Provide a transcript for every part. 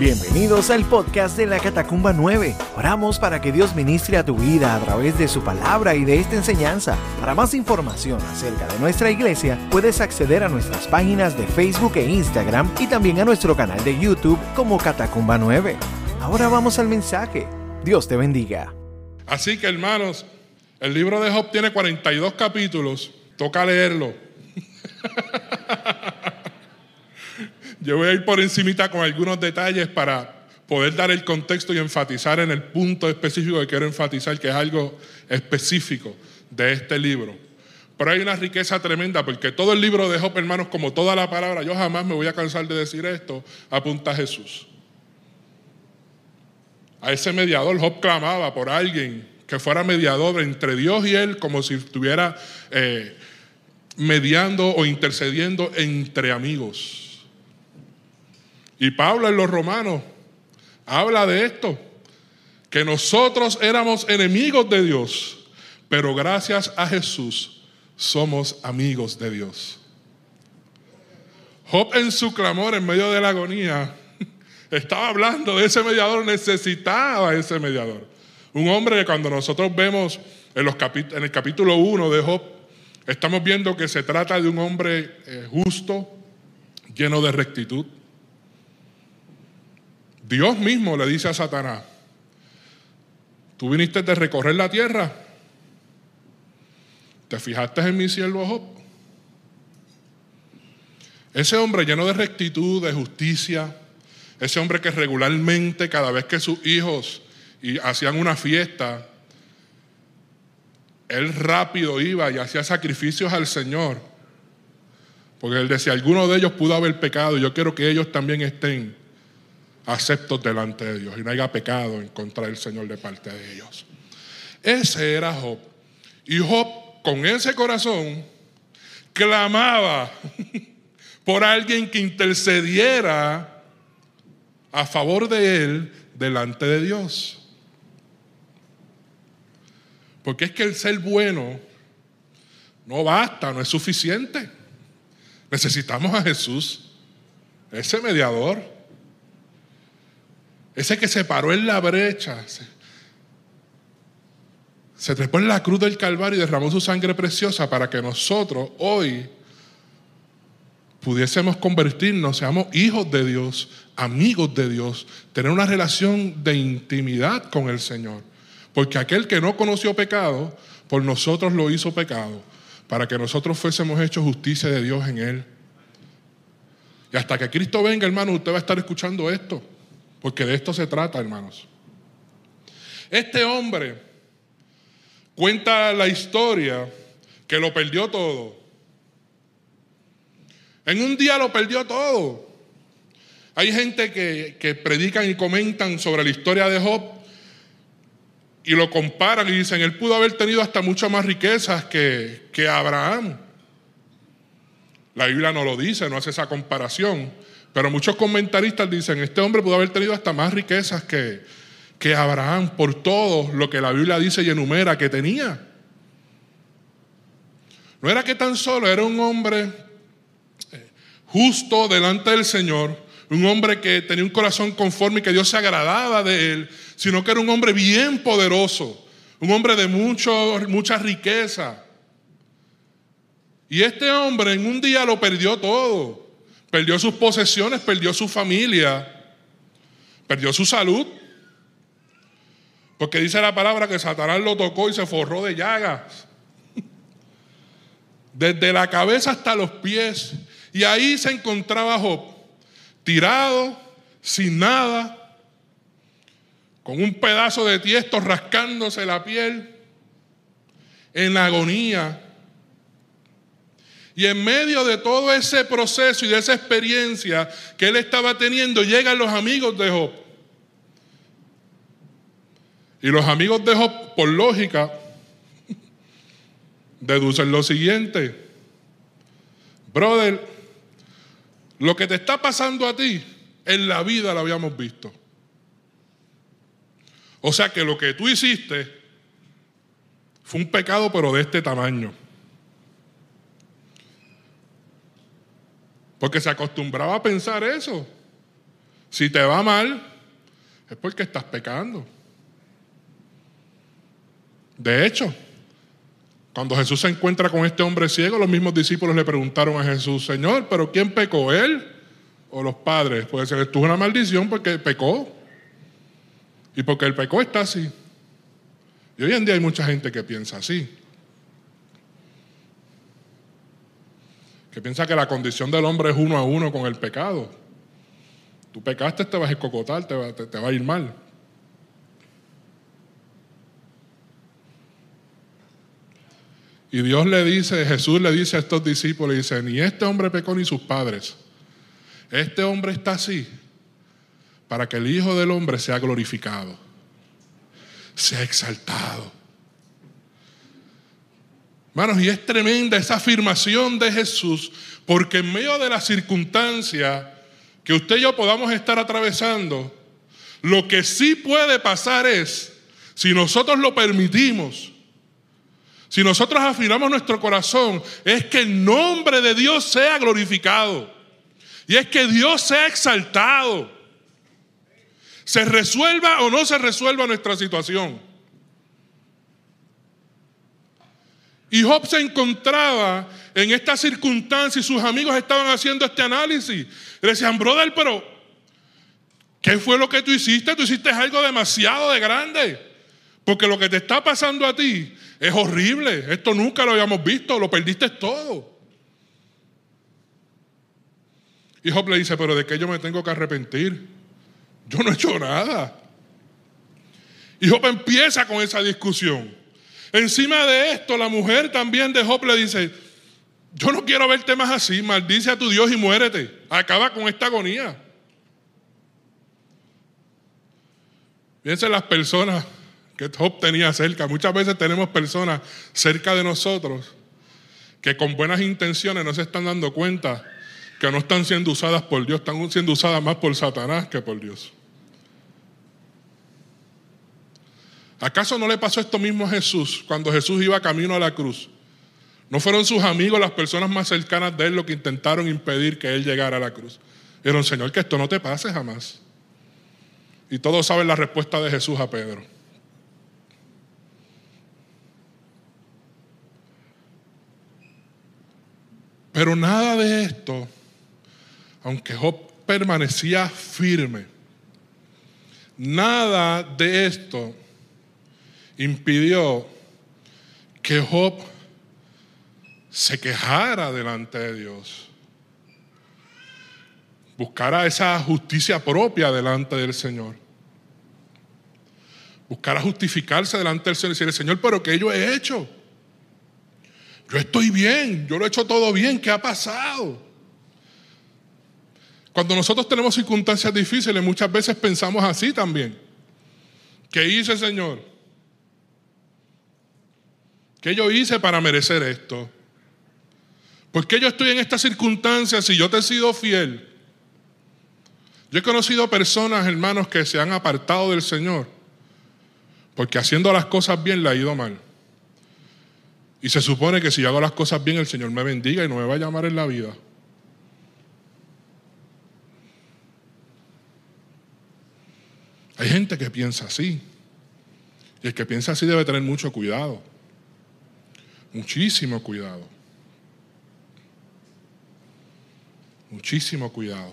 Bienvenidos al podcast de la Catacumba 9. Oramos para que Dios ministre a tu vida a través de su palabra y de esta enseñanza. Para más información acerca de nuestra iglesia, puedes acceder a nuestras páginas de Facebook e Instagram y también a nuestro canal de YouTube como Catacumba 9. Ahora vamos al mensaje. Dios te bendiga. Así que hermanos, el libro de Job tiene 42 capítulos. Toca leerlo. Yo voy a ir por encimita con algunos detalles para poder dar el contexto y enfatizar en el punto específico que quiero enfatizar, que es algo específico de este libro. Pero hay una riqueza tremenda, porque todo el libro de Job, hermanos, como toda la palabra, yo jamás me voy a cansar de decir esto, apunta a Jesús. A ese mediador, Job clamaba por alguien que fuera mediador entre Dios y él, como si estuviera eh, mediando o intercediendo entre amigos. Y Pablo en los Romanos habla de esto, que nosotros éramos enemigos de Dios, pero gracias a Jesús somos amigos de Dios. Job en su clamor en medio de la agonía estaba hablando de ese mediador, necesitaba ese mediador. Un hombre que cuando nosotros vemos en, los en el capítulo 1 de Job, estamos viendo que se trata de un hombre eh, justo, lleno de rectitud Dios mismo le dice a Satanás, tú viniste de recorrer la tierra, te fijaste en mi siervo Job. Ese hombre lleno de rectitud, de justicia, ese hombre que regularmente cada vez que sus hijos hacían una fiesta, él rápido iba y hacía sacrificios al Señor. Porque él decía, alguno de ellos pudo haber pecado, yo quiero que ellos también estén aceptos delante de Dios y no haya pecado en contra del Señor de parte de ellos. Ese era Job. Y Job con ese corazón clamaba por alguien que intercediera a favor de él delante de Dios. Porque es que el ser bueno no basta, no es suficiente. Necesitamos a Jesús, ese mediador ese que se paró en la brecha, se, trepó en la cruz del Calvario y derramó su sangre preciosa para que nosotros hoy pudiésemos convertirnos, seamos hijos de Dios, amigos de Dios, tener una relación de intimidad con el Señor. Porque aquel que no conoció pecado, por nosotros lo hizo pecado, para que nosotros fuésemos hechos justicia de Dios en Él. Y hasta que Cristo venga, hermano, usted va a estar escuchando esto. Porque de esto se trata, hermanos. Este hombre cuenta la historia que lo perdió todo. En un día lo perdió todo. Hay gente que, que predican y comentan sobre la historia de Job y lo comparan y dicen, él pudo haber tenido hasta muchas más riquezas que, que Abraham. La Biblia no lo dice, no hace esa comparación. Pero muchos comentaristas dicen, este hombre pudo haber tenido hasta más riquezas que, que Abraham por todo lo que la Biblia dice y enumera que tenía. No era que tan solo era un hombre eh, justo delante del Señor, un hombre que tenía un corazón conforme y que Dios se agradaba de él, sino que era un hombre bien poderoso, un hombre de mucho, mucha riqueza. Y este hombre en un día lo perdió todo. Perdió sus posesiones, perdió su familia, perdió su salud. Porque dice la palabra que Satanás lo tocó y se forró de llagas. Desde la cabeza hasta los pies. Y ahí se encontraba Job, tirado, sin nada, con un pedazo de tiesto rascándose la piel, en agonía. Y en medio de todo ese proceso y de esa experiencia que él estaba teniendo, llegan los amigos de Job. Y los amigos de Job, por lógica, deducen lo siguiente. Brother, lo que te está pasando a ti, en la vida lo habíamos visto. O sea que lo que tú hiciste fue un pecado, pero de este tamaño. Porque se acostumbraba a pensar eso. Si te va mal, es porque estás pecando. De hecho, cuando Jesús se encuentra con este hombre ciego, los mismos discípulos le preguntaron a Jesús, Señor, ¿pero quién pecó? ¿Él o los padres? Puede ser que tuvo una maldición porque pecó. Y porque el pecó está así. Y hoy en día hay mucha gente que piensa así. Que piensa que la condición del hombre es uno a uno con el pecado. Tú pecaste, te vas a escocotar, te va, te va a ir mal. Y Dios le dice, Jesús le dice a estos discípulos, dice, ni este hombre pecó ni sus padres. Este hombre está así para que el Hijo del Hombre sea glorificado, sea exaltado. Hermanos, y es tremenda esa afirmación de Jesús, porque en medio de la circunstancia que usted y yo podamos estar atravesando, lo que sí puede pasar es, si nosotros lo permitimos, si nosotros afirmamos nuestro corazón, es que el nombre de Dios sea glorificado. Y es que Dios sea exaltado. Se resuelva o no se resuelva nuestra situación. Y Job se encontraba en esta circunstancia y sus amigos estaban haciendo este análisis. Le decían, brother, pero ¿qué fue lo que tú hiciste? Tú hiciste algo demasiado de grande. Porque lo que te está pasando a ti es horrible. Esto nunca lo habíamos visto, lo perdiste todo. Y Job le dice, pero ¿de qué yo me tengo que arrepentir? Yo no he hecho nada. Y Job empieza con esa discusión. Encima de esto, la mujer también de Job le dice, yo no quiero verte más así, maldice a tu Dios y muérete. Acaba con esta agonía. Fíjense las personas que Job tenía cerca. Muchas veces tenemos personas cerca de nosotros que con buenas intenciones no se están dando cuenta que no están siendo usadas por Dios, están siendo usadas más por Satanás que por Dios. ¿Acaso no le pasó esto mismo a Jesús cuando Jesús iba camino a la cruz? ¿No fueron sus amigos, las personas más cercanas de él, los que intentaron impedir que él llegara a la cruz? Dijeron, Señor, que esto no te pase jamás. Y todos saben la respuesta de Jesús a Pedro. Pero nada de esto aunque Job permanecía firme, nada de esto impidió que Job se quejara delante de Dios, buscara esa justicia propia delante del Señor, buscara justificarse delante del Señor y decirle, Señor, pero ¿qué yo he hecho? Yo estoy bien, yo lo he hecho todo bien, ¿qué ha pasado? Cuando nosotros tenemos circunstancias difíciles, muchas veces pensamos así también. ¿Qué hice, Señor? ¿Qué yo hice para merecer esto? ¿Por qué yo estoy en esta circunstancia si yo te he sido fiel? Yo he conocido personas, hermanos, que se han apartado del Señor porque haciendo las cosas bien le ha ido mal. Y se supone que si yo hago las cosas bien, el Señor me bendiga y no me va a llamar en la vida. Hay gente que piensa así. Y el que piensa así debe tener mucho cuidado. Muchísimo cuidado. Muchísimo cuidado.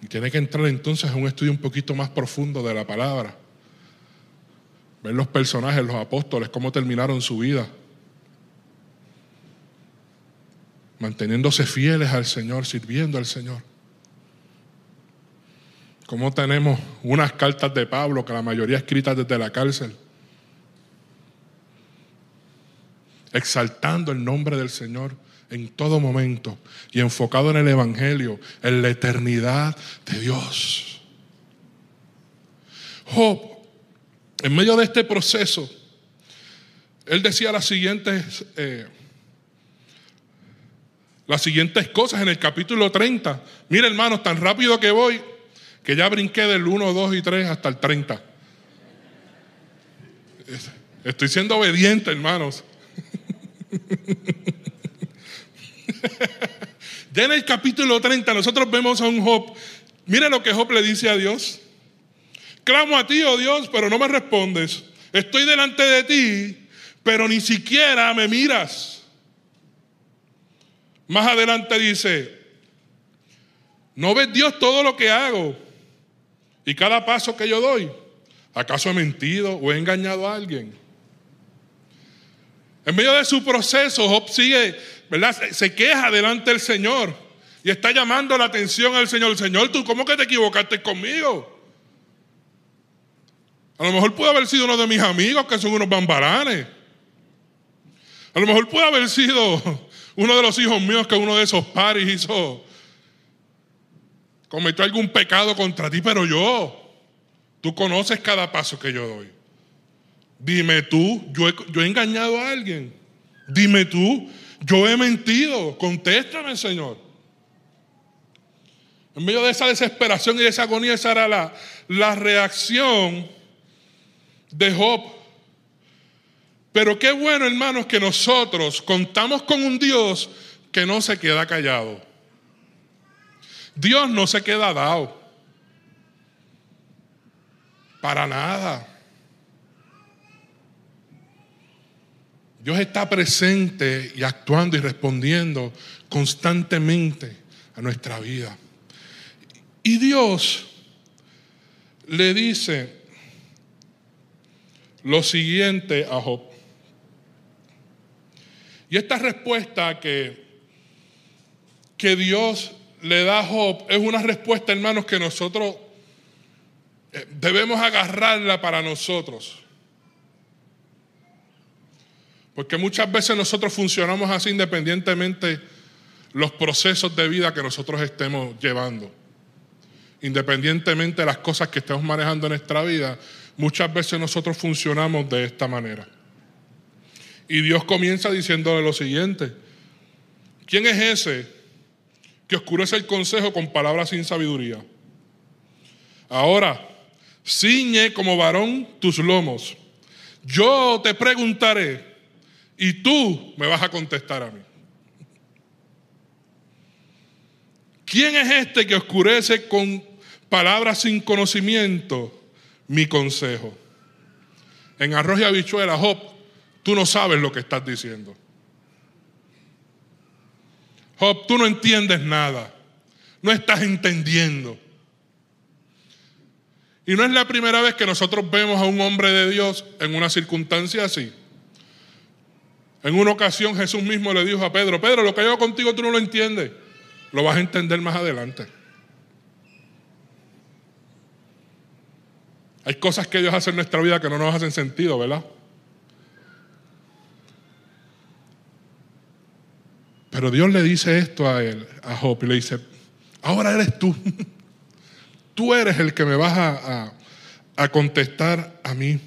Y tiene que entrar entonces en un estudio un poquito más profundo de la palabra. Ver los personajes, los apóstoles, cómo terminaron su vida. Manteniéndose fieles al Señor, sirviendo al Señor. Como tenemos unas cartas de Pablo, que la mayoría escritas desde la cárcel, exaltando el nombre del Señor en todo momento y enfocado en el Evangelio, en la eternidad de Dios. Job, en medio de este proceso, él decía las siguientes, eh, las siguientes cosas en el capítulo 30. Mira hermanos, tan rápido que voy, que ya brinqué del 1, 2 y 3 hasta el 30. Estoy siendo obediente, hermanos. Ya en el capítulo 30 nosotros vemos a un Job. Mira lo que Job le dice a Dios. Clamo a ti, oh Dios, pero no me respondes. Estoy delante de ti, pero ni siquiera me miras. Más adelante dice, ¿no ves Dios todo lo que hago y cada paso que yo doy? ¿Acaso he mentido o he engañado a alguien? En medio de su proceso, Job sigue, ¿verdad? Se queja delante del Señor y está llamando la atención al Señor. Señor, ¿tú cómo que te equivocaste conmigo? A lo mejor puede haber sido uno de mis amigos que son unos bambaranes. A lo mejor puede haber sido uno de los hijos míos que uno de esos paris hizo, cometió algún pecado contra ti, pero yo, tú conoces cada paso que yo doy. Dime tú, yo he, engañado a alguien. Dime tú, yo he mentido. Contéstame, Señor. En medio de esa desesperación y de esa agonía, esa era la, la reacción de Job. Pero qué bueno, hermanos, que nosotros contamos con un Dios que no se queda callado. Dios no se queda dado. Para nada. Dios está presente y actuando y respondiendo constantemente a nuestra vida. Y Dios le dice, lo siguiente a Job. Y esta respuesta que, que Dios le da a Job es una respuesta, hermanos, que nosotros eh, debemos agarrarla para nosotros. Porque muchas veces nosotros funcionamos así independientemente los procesos de vida que nosotros estemos llevando. Independientemente de las cosas que estemos manejando en nuestra vida, Muchas veces nosotros funcionamos de esta manera. Y Dios comienza diciéndole lo siguiente. ¿Quién es ese que oscurece el consejo con palabras sin sabiduría? Ahora, ciñe como varón tus lomos. Yo te preguntaré y tú me vas a contestar a mí. ¿Quién es este que oscurece con palabras sin conocimiento? mi consejo. En arroz y habichuela, Job, tú no sabes lo que estás diciendo. Job, tú no entiendes nada. No estás entendiendo. Y no es la primera vez que nosotros vemos a un hombre de Dios en una circunstancia así. En una ocasión Jesús mismo le dijo a Pedro, Pedro, lo que yo hago contigo tú no lo entiendes. Lo vas a entender más adelante. Hay cosas que Dios hace en nuestra vida que no nos hacen sentido, ¿verdad? Pero Dios le dice esto a él, a Job, le dice, ahora eres tú. Tú eres el que me vas a, a contestar a mí.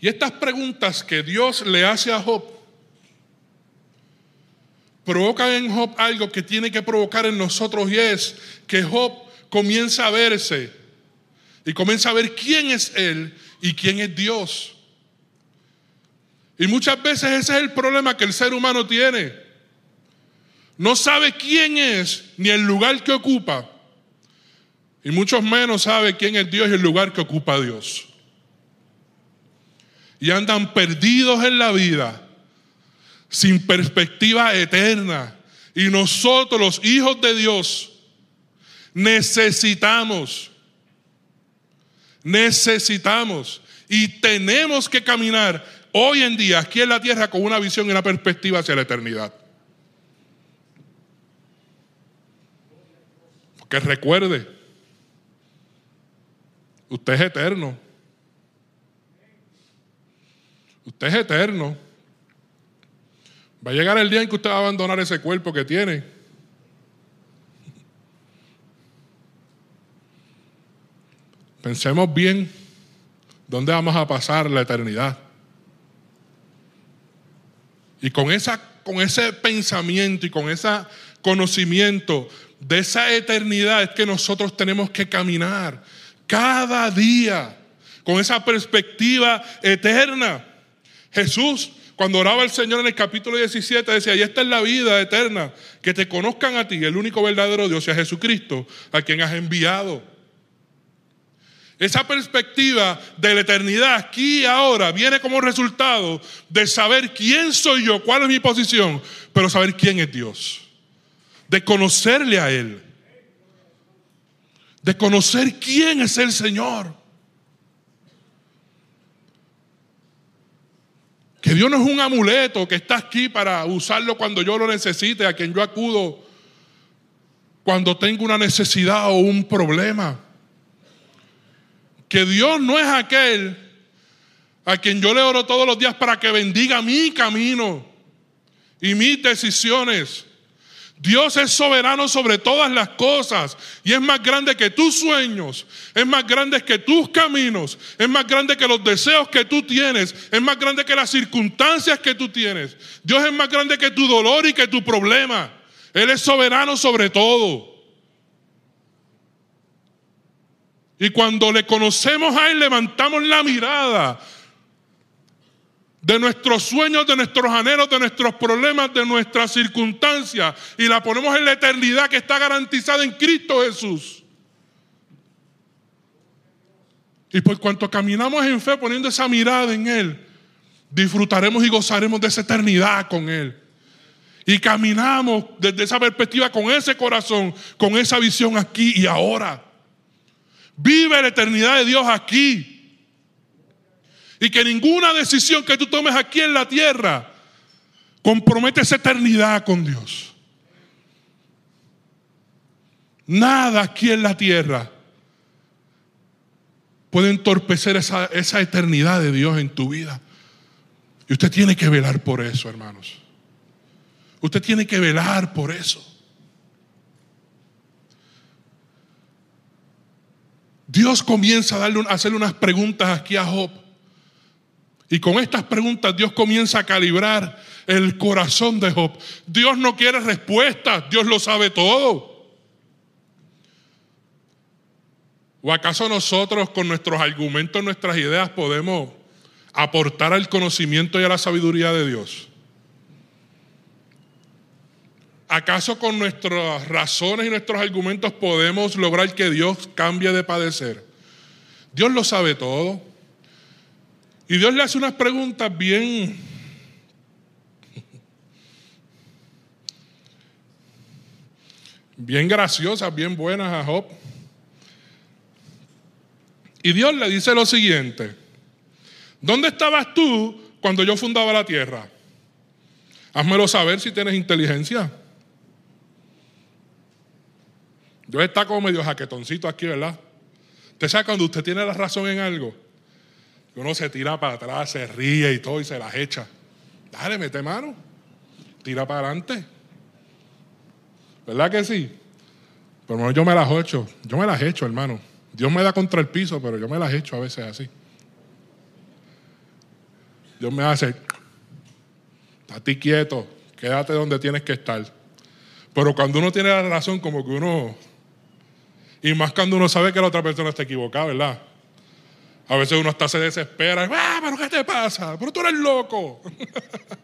Y estas preguntas que Dios le hace a Job provocan en Job algo que tiene que provocar en nosotros y es que Job comienza a verse y comienza a ver quién es Él y quién es Dios. Y muchas veces ese es el problema que el ser humano tiene. No sabe quién es ni el lugar que ocupa. Y mucho menos sabe quién es Dios y el lugar que ocupa Dios. Y andan perdidos en la vida, sin perspectiva eterna. Y nosotros, los hijos de Dios, Necesitamos, necesitamos y tenemos que caminar hoy en día aquí en la tierra con una visión y una perspectiva hacia la eternidad. Porque recuerde, usted es eterno. Usted es eterno. Va a llegar el día en que usted va a abandonar ese cuerpo que tiene Pensemos bien dónde vamos a pasar la eternidad. Y con, esa, con ese pensamiento y con ese conocimiento de esa eternidad es que nosotros tenemos que caminar cada día con esa perspectiva eterna. Jesús, Cuando oraba el Señor en el capítulo 17, decía, y esta es la vida eterna, que te conozcan a ti, el único verdadero Dios, y a Jesucristo, a quien has enviado. Esa perspectiva de la eternidad aquí y ahora viene como resultado de saber quién soy yo, cuál es mi posición, pero saber quién es Dios. De conocerle a Él. De conocer quién es el Señor. Que Dios no es un amuleto que está aquí para usarlo cuando yo lo necesite, a quien yo acudo cuando tengo una necesidad o un problema que Dios no es aquel a quien yo le oro todos los días para que bendiga mi camino y mis decisiones. Dios es soberano sobre todas las cosas y es más grande que tus sueños, es más grande que tus caminos, es más grande que los deseos que tú tienes, es más grande que las circunstancias que tú tienes. Dios es más grande que tu dolor y que tu problema. Él es soberano sobre todo. Y cuando le conocemos a Él, levantamos la mirada de nuestros sueños, de nuestros anhelos, de nuestros problemas, de nuestras circunstancias y la ponemos en la eternidad que está garantizada en Cristo Jesús. Y por cuanto caminamos en fe poniendo esa mirada en Él, disfrutaremos y gozaremos de esa eternidad con Él. Y caminamos desde esa perspectiva con ese corazón, con esa visión aquí y ahora. Vive la eternidad de Dios aquí. Y que ninguna decisión que tú tomes aquí en la tierra compromete esa eternidad con Dios. Nada aquí en la tierra puede entorpecer esa, esa eternidad de Dios en tu vida. Y usted tiene que velar por eso, hermanos. Usted tiene que velar por eso. Dios comienza a, darle, a hacerle unas preguntas aquí a Job. Y con estas preguntas Dios comienza a calibrar el corazón de Job. Dios no quiere respuestas, Dios lo sabe todo. ¿O acaso nosotros con nuestros argumentos, nuestras ideas podemos aportar al conocimiento y a la sabiduría de Dios? ¿Acaso con nuestras razones y nuestros argumentos podemos lograr que Dios cambie de padecer? Dios lo sabe todo. Y Dios le hace unas preguntas bien... bien graciosas, bien buenas a Job. Y Dios le dice lo siguiente, ¿dónde estabas tú cuando yo fundaba la tierra? Házmelo saber si tienes inteligencia. Dios está como medio jaquetoncito aquí, ¿verdad? Usted sabe cuando usted tiene la razón en algo, uno se tira para atrás, se ríe y todo y se las echa. Dale, mete mano. Tira para adelante. ¿Verdad que sí? Pero yo me las echo. Yo me las echo, hermano. Dios me da contra el piso, pero yo me las echo a veces así. Dios me hace, a ti quieto, quédate donde tienes que estar. Pero cuando uno tiene la razón, como que uno y más cuando uno sabe que la otra persona está equivocada, ¿verdad? A veces uno hasta se desespera. ¡Ah, pero qué te pasa! ¡Pero tú eres loco!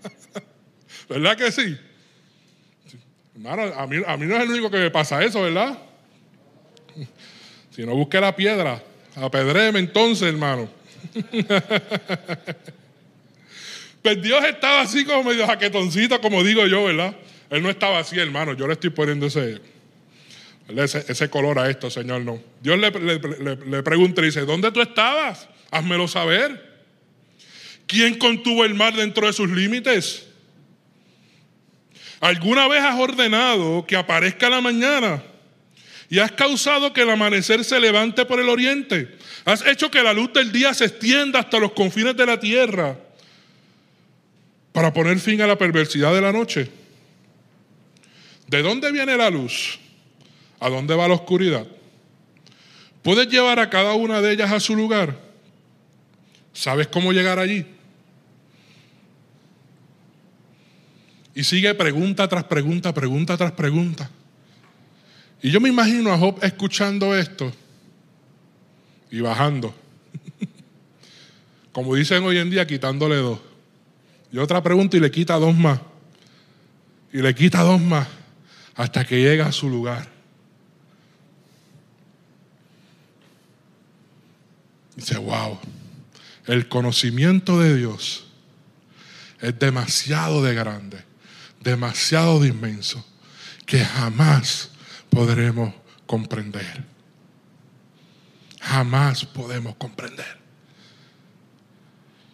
¿Verdad que sí? Hermano, a mí, no es el único que me pasa eso, ¿verdad? Si no busque la piedra, apedréme entonces, hermano. pues Dios estaba así como medio jaquetoncito, como digo yo, ¿verdad? Él no estaba así, hermano. Yo le estoy poniendo ese, ese, color a esto, Señor, no. Dios le, le, pregunta y dice, ¿dónde tú estabas? Házmelo saber. ¿Quién contuvo el mar dentro de sus límites? ¿Alguna vez has ordenado que aparezca la mañana y has causado que el amanecer se levante por el oriente? ¿Has hecho que la luz del día se extienda hasta los confines de la tierra para poner fin a la perversidad de la noche? ¿De dónde viene la luz? ¿A dónde va la oscuridad? ¿Puedes llevar a cada una de ellas a su lugar? ¿Sabes cómo llegar allí? Y sigue pregunta tras pregunta, pregunta tras pregunta. Y yo me imagino a Job escuchando esto y bajando. Como dicen hoy en día, quitándole dos. Y otra pregunta y le quita dos más. Y le quita dos más hasta que llega a su lugar. Dice, wow, el conocimiento de Dios es demasiado de grande, demasiado de inmenso, que jamás podremos comprender. Jamás podemos comprender.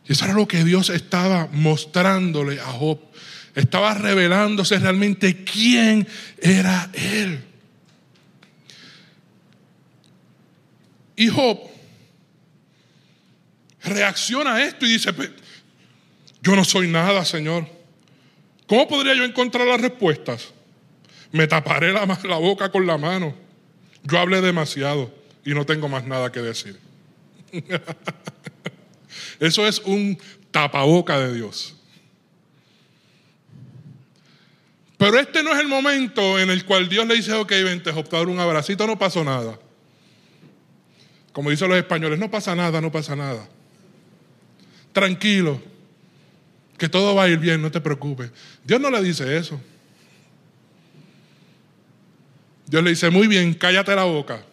Y eso era lo que Dios estaba mostrándole a Job. Estaba revelándose realmente quién era Él. Y Job reacciona a esto y dice, yo no soy nada, Señor. ¿Cómo podría yo encontrar las respuestas? Me taparé la, boca con la mano. Yo hablé demasiado y no tengo más nada que decir. Eso es un tapaboca de Dios. Pero este no es el momento en el cual Dios le dice, ok, vente, optar un abracito, no pasó nada. Como dicen los españoles, no pasa nada, no pasa nada. Tranquilo, que todo va a ir bien, no te preocupes. Dios no le dice eso. Dios le dice, muy bien, cállate la boca.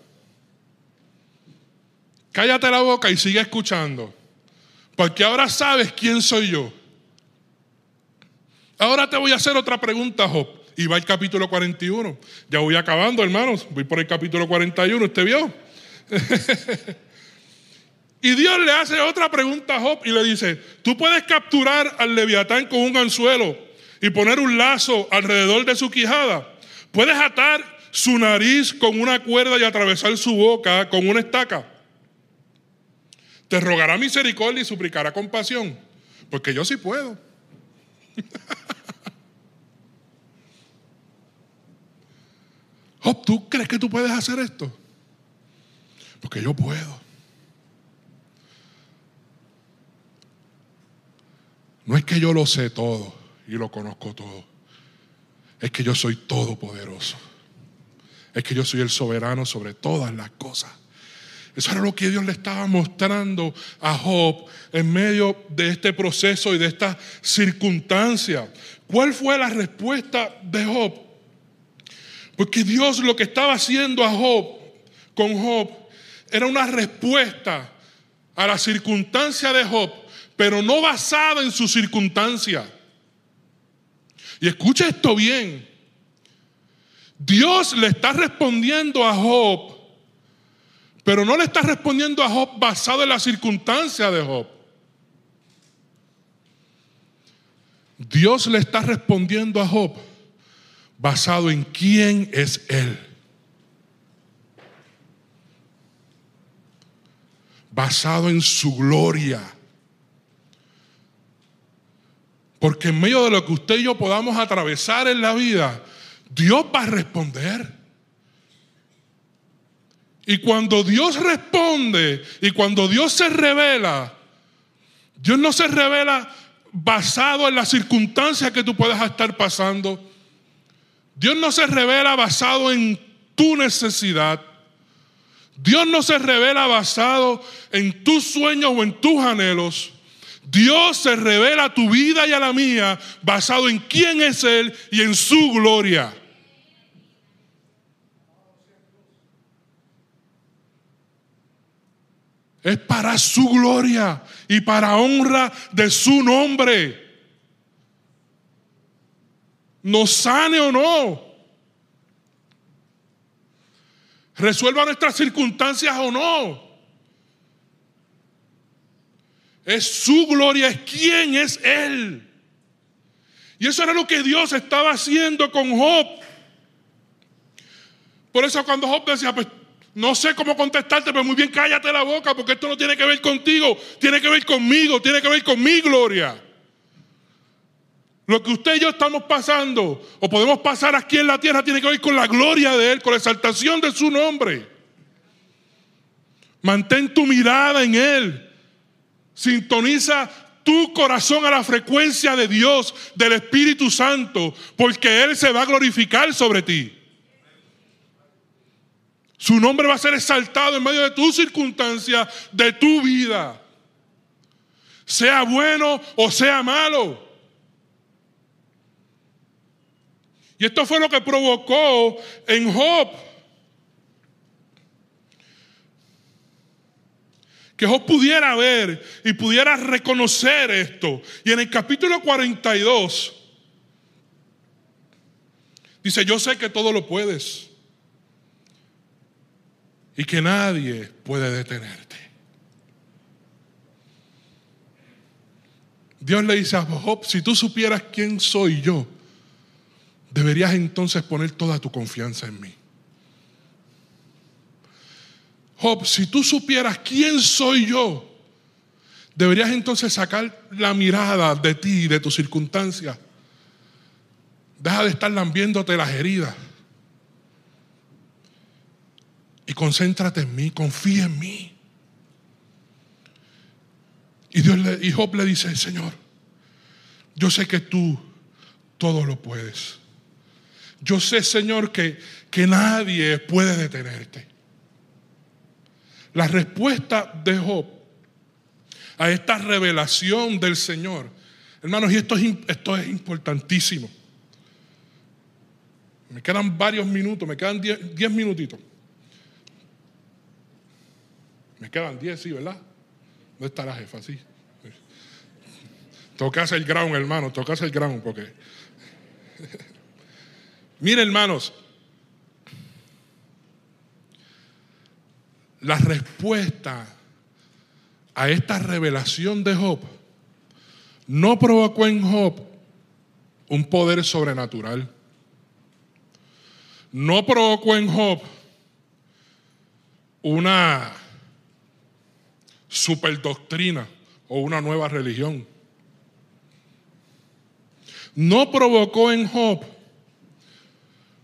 Cállate la boca y sigue escuchando. Porque ahora sabes quién soy yo. Ahora te voy a hacer otra pregunta, Job. Y va el capítulo 41. Ya voy acabando, hermanos. Voy por el capítulo 41. ¿Usted vio? y Dios le hace otra pregunta a Job y le dice, tú puedes capturar al leviatán con un anzuelo y poner un lazo alrededor de su quijada. Puedes atar su nariz con una cuerda y atravesar su boca con una estaca. Te rogará misericordia y suplicará compasión. Porque yo sí puedo. Job, ¿tú crees que tú puedes hacer esto? Porque yo puedo. No es que yo lo sé todo y lo conozco todo. Es que yo soy todopoderoso. Es que yo soy el soberano sobre todas las cosas. Eso era lo que Dios le estaba mostrando a Job en medio de este proceso y de esta circunstancia. ¿Cuál fue la respuesta de Job? Porque Dios lo que estaba haciendo a Job, con Job, era una respuesta a la circunstancia de Job, pero no basada en su circunstancia. Y escucha esto bien. Dios le está respondiendo a Job pero no le está respondiendo a Job basado en la circunstancia de Job. Dios le está respondiendo a Job basado en quién es Él. Basado en su gloria. Porque en medio de lo que usted y yo podamos atravesar en la vida, Dios va a responder. Y cuando Dios responde y cuando Dios se revela, Dios no se revela basado en las circunstancias que tú puedas estar pasando. Dios no se revela basado en tu necesidad. Dios no se revela basado en tus sueños o en tus anhelos. Dios se revela a tu vida y a la mía basado en quién es Él y en su gloria. Es para su gloria y para honra de su nombre. Nos sane o no. Resuelva nuestras circunstancias o no. Es su gloria, es quién es Él. Y eso era lo que Dios estaba haciendo con Job. Por eso cuando Job decía, pues no sé cómo contestarte, pero muy bien cállate la boca porque esto no tiene que ver contigo, tiene que ver conmigo, tiene que ver con mi gloria. Lo que usted y yo estamos pasando o podemos pasar aquí en la tierra tiene que ver con la gloria de Él, con la exaltación de su nombre. Mantén tu mirada en Él. Sintoniza tu corazón a la frecuencia de Dios, del Espíritu Santo, porque Él se va a glorificar sobre ti. Su nombre va a ser exaltado en medio de tus circunstancias, de tu vida. Sea bueno o sea malo. Y esto fue lo que provocó en Job que Job pudiera ver y pudiera reconocer esto. Y en el capítulo 42 dice, yo sé que todo lo puedes y que nadie puede detenerte. Dios le dice a Job, si tú supieras quién soy yo, deberías entonces poner toda tu confianza en mí. Job, si tú supieras quién soy yo, deberías entonces sacar la mirada de ti y de tus circunstancias. Deja de estar lambiéndote las heridas. Y concéntrate en mí, confía en mí. Y, Dios le, y Job le dice, Señor, yo sé que tú todo lo puedes. Yo sé, Señor, que, que nadie puede detenerte. La respuesta de Job a esta revelación del Señor, hermanos, y esto es, esto es importantísimo. Me quedan varios minutos, me quedan diez, minutitos. Me quedan diez, sí, ¿verdad? ¿Dónde está la jefa? Sí. Tocas el ground, hermano, tocas el ground, porque. Miren, hermanos, la respuesta a esta revelación de Job no provocó en Job un poder sobrenatural. No provocó en Job una superdoctrina o una nueva religión. No provocó en Job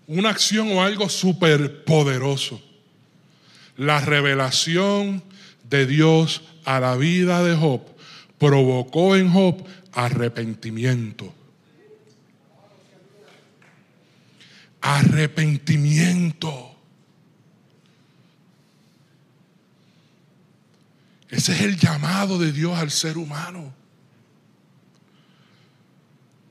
una acción o algo superpoderoso la revelación de Dios a la vida de Job provocó en Job arrepentimiento. Arrepentimiento. Ese es el llamado de Dios al ser humano.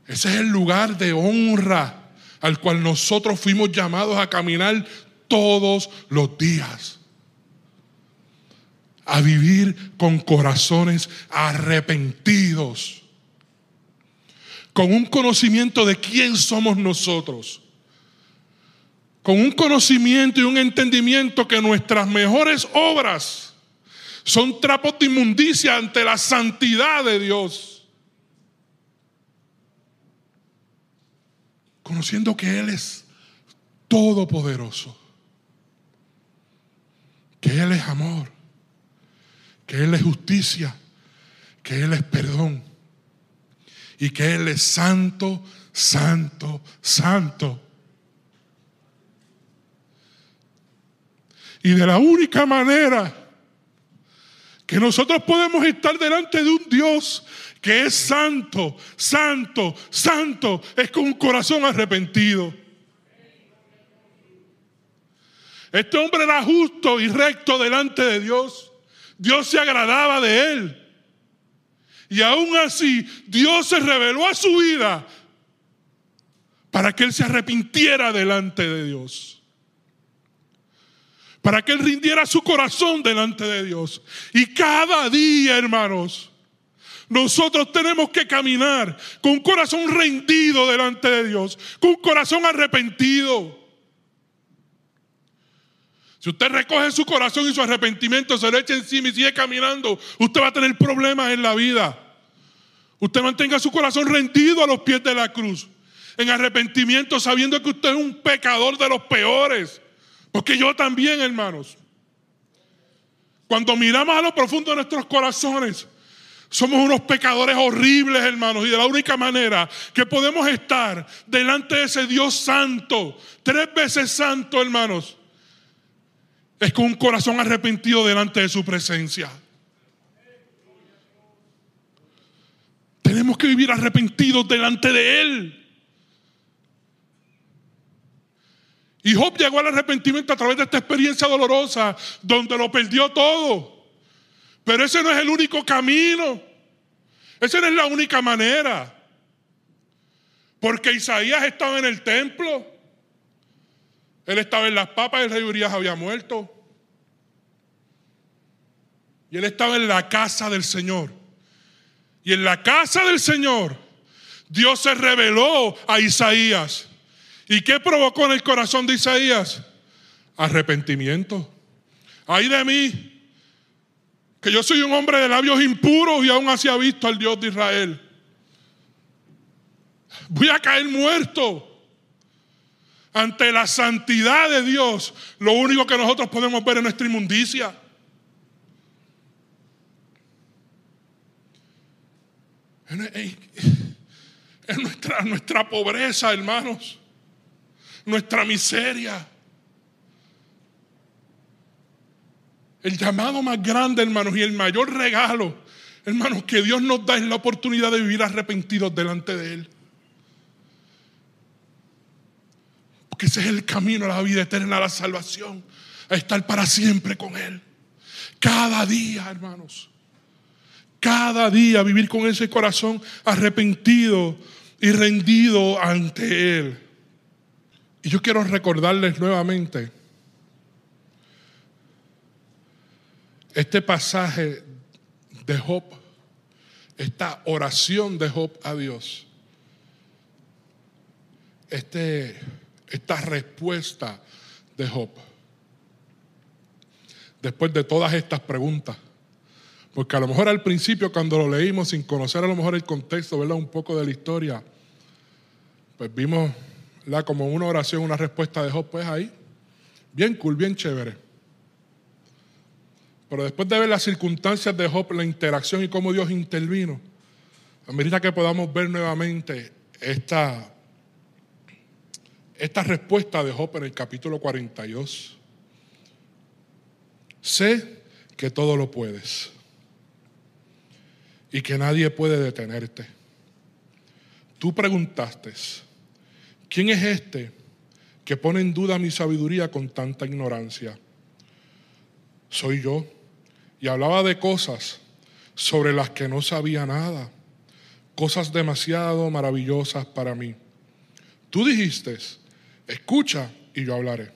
Ese es el lugar de honra al cual nosotros fuimos llamados a caminar todos los días a vivir con corazones arrepentidos, con un conocimiento de quién somos nosotros, con un conocimiento y un entendimiento que nuestras mejores obras son trapos de inmundicia ante la santidad de Dios. Conociendo que Él es todopoderoso, que Él es amor, que Él es justicia, que Él es perdón y que Él es santo, santo, santo. Y de la única manera que nosotros podemos estar delante de un Dios que es santo, santo, santo, es con un corazón arrepentido. Este hombre era justo y recto delante de Dios. Dios se agradaba de él. Y aún así, Dios se reveló a su vida para que él se arrepintiera delante de Dios. Para que él rindiera su corazón delante de Dios. Y cada día, hermanos, nosotros tenemos que caminar con corazón rendido delante de Dios, con corazón arrepentido. Si usted recoge su corazón y su arrepentimiento, se lo echa encima y sigue caminando, usted va a tener problemas en la vida. Usted mantenga su corazón rendido a los pies de la cruz. En arrepentimiento, sabiendo que usted es un pecador de los peores. Porque yo también, hermanos. Cuando miramos a lo profundo de nuestros corazones, somos unos pecadores horribles, hermanos. Y de la única manera que podemos estar delante de ese Dios santo, tres veces santo, hermanos, es con un corazón arrepentido delante de su presencia. Tenemos que vivir arrepentidos delante de Él. Y Job llegó al arrepentimiento a través de esta experiencia dolorosa donde lo perdió todo. Pero ese no es el único camino. Esa no es la única manera. Porque Isaías estaba en el templo. Él estaba en las papas el rey Urias había muerto. Y él estaba en la casa del Señor. Y en la casa del Señor, Dios se reveló a Isaías. ¿Y qué provocó en el corazón de Isaías? Arrepentimiento. Ay de mí, que yo soy un hombre de labios impuros y aún así ha visto al Dios de Israel. Voy a caer muerto. Ante la santidad de Dios, lo único que nosotros podemos ver es nuestra inmundicia. Es nuestra, nuestra pobreza, hermanos. Nuestra miseria. El llamado más grande, hermanos, y el mayor regalo, hermanos, que Dios nos da es la oportunidad de vivir arrepentidos delante de Él. Porque ese es el camino a la vida eterna, a la salvación, a estar para siempre con Él. Cada día, hermanos. Cada día vivir con ese corazón arrepentido y rendido ante Él. Y yo quiero recordarles nuevamente este pasaje de Job, esta oración de Job a Dios, este esta respuesta de Job. Después de todas estas preguntas. Porque a lo mejor al principio cuando lo leímos sin conocer a lo mejor el contexto, ¿verdad? Un poco de la historia, pues vimos la como una oración, una respuesta de Job, pues ahí. Bien cool, bien chévere. Pero después de ver las circunstancias de Job, la interacción y cómo Dios intervino, a medida que podamos ver nuevamente esta esta respuesta de Job en el capítulo 42. Sé que todo lo puedes y que nadie puede detenerte. Tú preguntaste, ¿quién es este que pone en duda mi sabiduría con tanta ignorancia? Soy yo. Y hablaba de cosas sobre las que no sabía nada, cosas demasiado maravillosas para mí. Tú dijiste, Escucha y yo hablaré.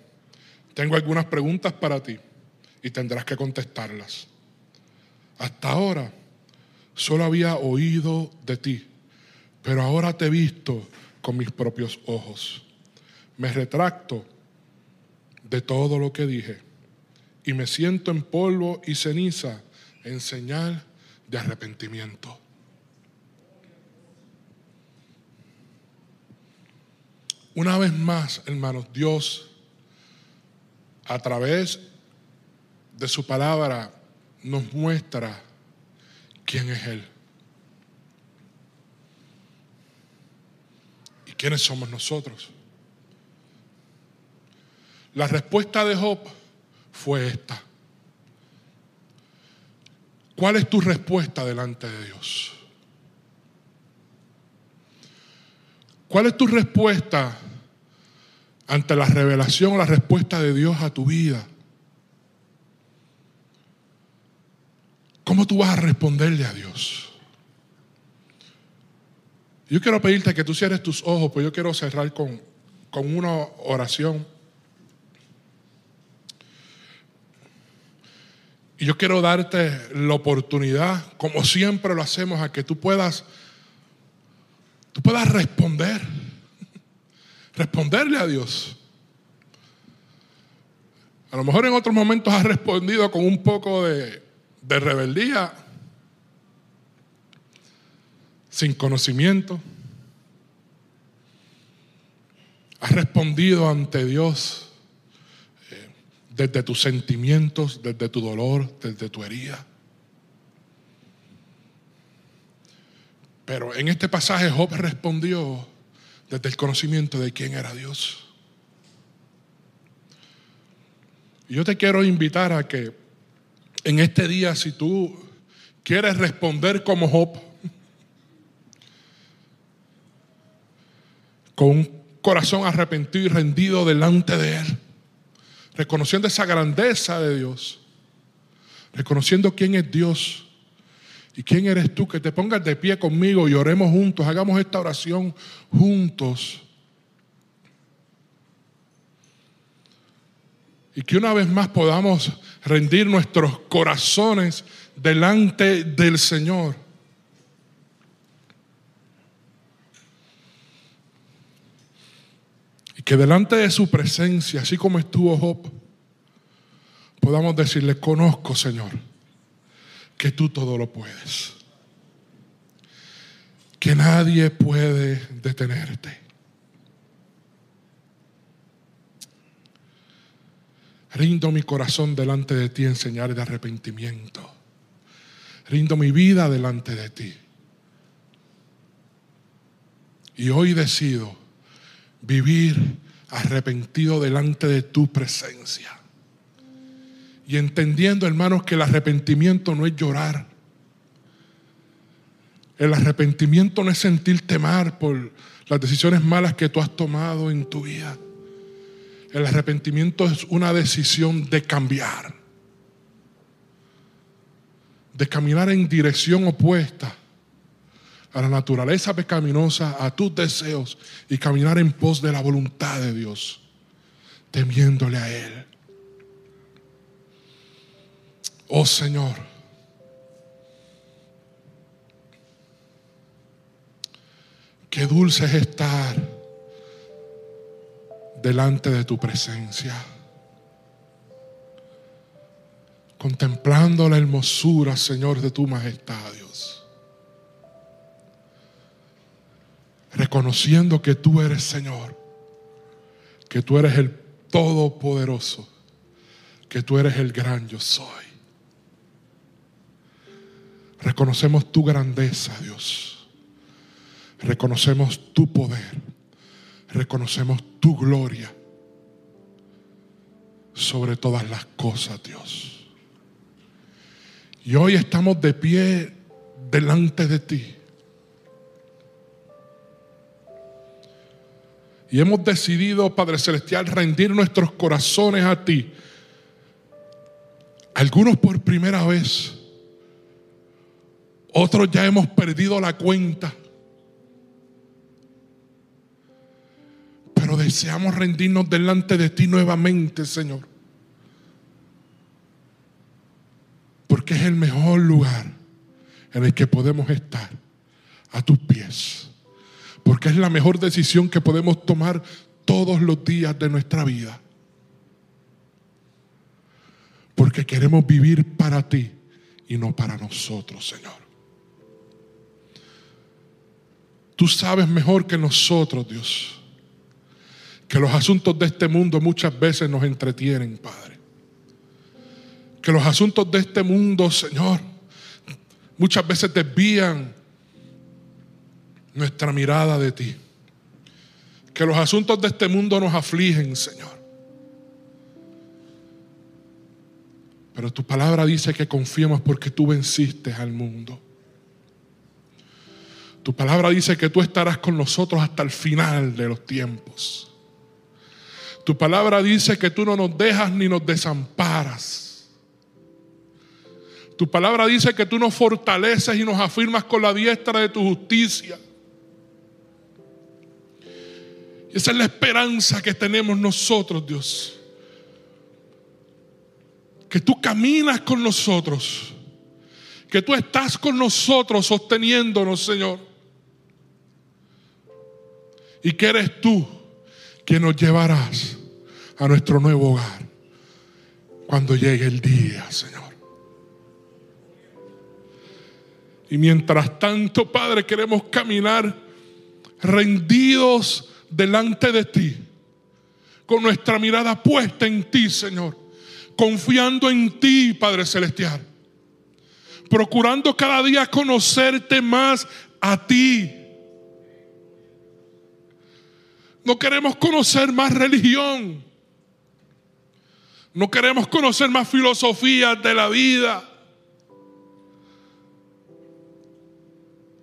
Tengo algunas preguntas para ti y tendrás que contestarlas. Hasta ahora solo había oído de ti, pero ahora te he visto con mis propios ojos. Me retracto de todo lo que dije y me siento en polvo y ceniza en señal de arrepentimiento. Una vez más, hermanos, Dios, a través de su palabra, nos muestra quién es Él. ¿Y quiénes somos nosotros? La respuesta de Job fue esta. ¿Cuál es tu respuesta delante de Dios? ¿Cuál es tu respuesta ante la revelación, la respuesta de Dios a tu vida? ¿Cómo tú vas a responderle a Dios? Yo quiero pedirte que tú cierres tus ojos, pues yo quiero cerrar con, con una oración. Y yo quiero darte la oportunidad, como siempre lo hacemos, a que tú puedas tú puedas responder, responderle a Dios. A lo mejor en otros momentos has respondido con un poco de, de rebeldía, sin conocimiento. Has respondido ante Dios eh, desde tus sentimientos, desde tu dolor, desde tu herida. Pero en este pasaje Job respondió desde el conocimiento de quién era Dios. Y yo te quiero invitar a que en este día, si tú quieres responder como Job, con un corazón arrepentido y rendido delante de Él, reconociendo esa grandeza de Dios, reconociendo quién es Dios ¿Y quién eres tú que te pongas de pie conmigo y oremos juntos? Hagamos esta oración juntos. Y que una vez más podamos rendir nuestros corazones delante del Señor. Y que delante de su presencia, así como estuvo Job, podamos decirle, conozco Señor, que tú todo lo puedes. Que nadie puede detenerte. Rindo mi corazón delante de ti en señales de arrepentimiento. Rindo mi vida delante de ti. Y hoy decido vivir arrepentido delante de tu presencia. Y entendiendo, hermanos, que el arrepentimiento no es llorar. El arrepentimiento no es sentirte mal por las decisiones malas que tú has tomado en tu vida. El arrepentimiento es una decisión de cambiar, de caminar en dirección opuesta a la naturaleza pecaminosa, a tus deseos y caminar en pos de la voluntad de Dios, temiéndole a Él. Oh Señor, qué dulce es estar delante de tu presencia, contemplando la hermosura, Señor, de tu majestad, Dios. Reconociendo que tú eres Señor, que tú eres el Todopoderoso, que tú eres el gran yo soy. Reconocemos tu grandeza, Dios. Reconocemos tu poder reconocemos tu gloria sobre todas las cosas, Dios. Y hoy estamos de pie delante de ti. Y hemos decidido, Padre Celestial, rendir nuestros corazones a ti. Algunos por primera vez. Otros ya hemos perdido la cuenta. Deseamos rendirnos delante de ti nuevamente, Señor. Porque es el mejor lugar en el que podemos estar, a tus pies. Porque es la mejor decisión que podemos tomar todos los días de nuestra vida. Porque queremos vivir para ti y no para nosotros, Señor. Tú sabes mejor que nosotros, Dios que los asuntos de este mundo muchas veces nos entretienen, Padre. Que los asuntos de este mundo, Señor, muchas veces desvían nuestra mirada de ti. Que los asuntos de este mundo nos afligen, Señor. Pero tu palabra dice que confiemos porque tú venciste al mundo. Tu palabra dice que tú estarás con nosotros hasta el final de los tiempos. Tu palabra dice que tú no nos dejas ni nos desamparas. Tu palabra dice que tú nos fortaleces y nos afirmas con la diestra de tu justicia. Esa es la esperanza que tenemos nosotros, Dios. Que tú caminas con nosotros. Que tú estás con nosotros sosteniéndonos, Señor. Y que eres tú que nos llevarás a nuestro nuevo hogar cuando llegue el día, Señor. Y mientras tanto, Padre, queremos caminar rendidos delante de ti, con nuestra mirada puesta en ti, Señor, confiando en ti, Padre Celestial, procurando cada día conocerte más a ti. No queremos conocer más religión. No queremos conocer más filosofías de la vida.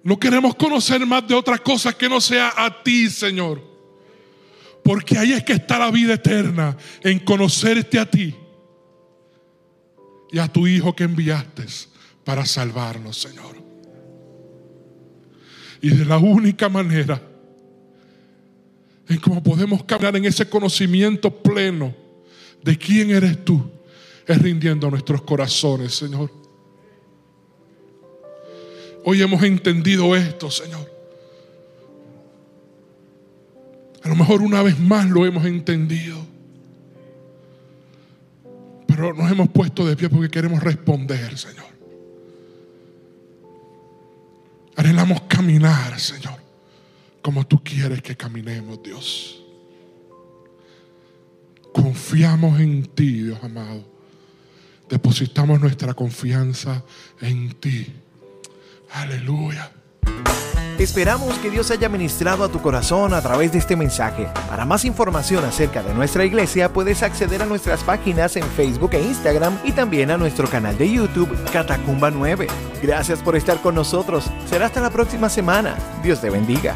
No queremos conocer más de otras cosas que no sea a ti, Señor. Porque ahí es que está la vida eterna, en conocerte a ti y a tu Hijo que enviaste para salvarnos, Señor. Y de la única manera en cómo podemos caminar en ese conocimiento pleno de quién eres tú, es rindiendo nuestros corazones, Señor. Hoy hemos entendido esto, Señor. A lo mejor una vez más lo hemos entendido. Pero nos hemos puesto de pie porque queremos responder, Señor. Anhelamos caminar, Señor, como tú quieres que caminemos, Dios. Confiamos en ti, Dios amado. Depositamos nuestra confianza en ti. Aleluya. Esperamos que Dios haya ministrado a tu corazón a través de este mensaje. Para más información acerca de nuestra iglesia puedes acceder a nuestras páginas en Facebook e Instagram y también a nuestro canal de YouTube Catacumba 9. Gracias por estar con nosotros. Será hasta la próxima semana. Dios te bendiga.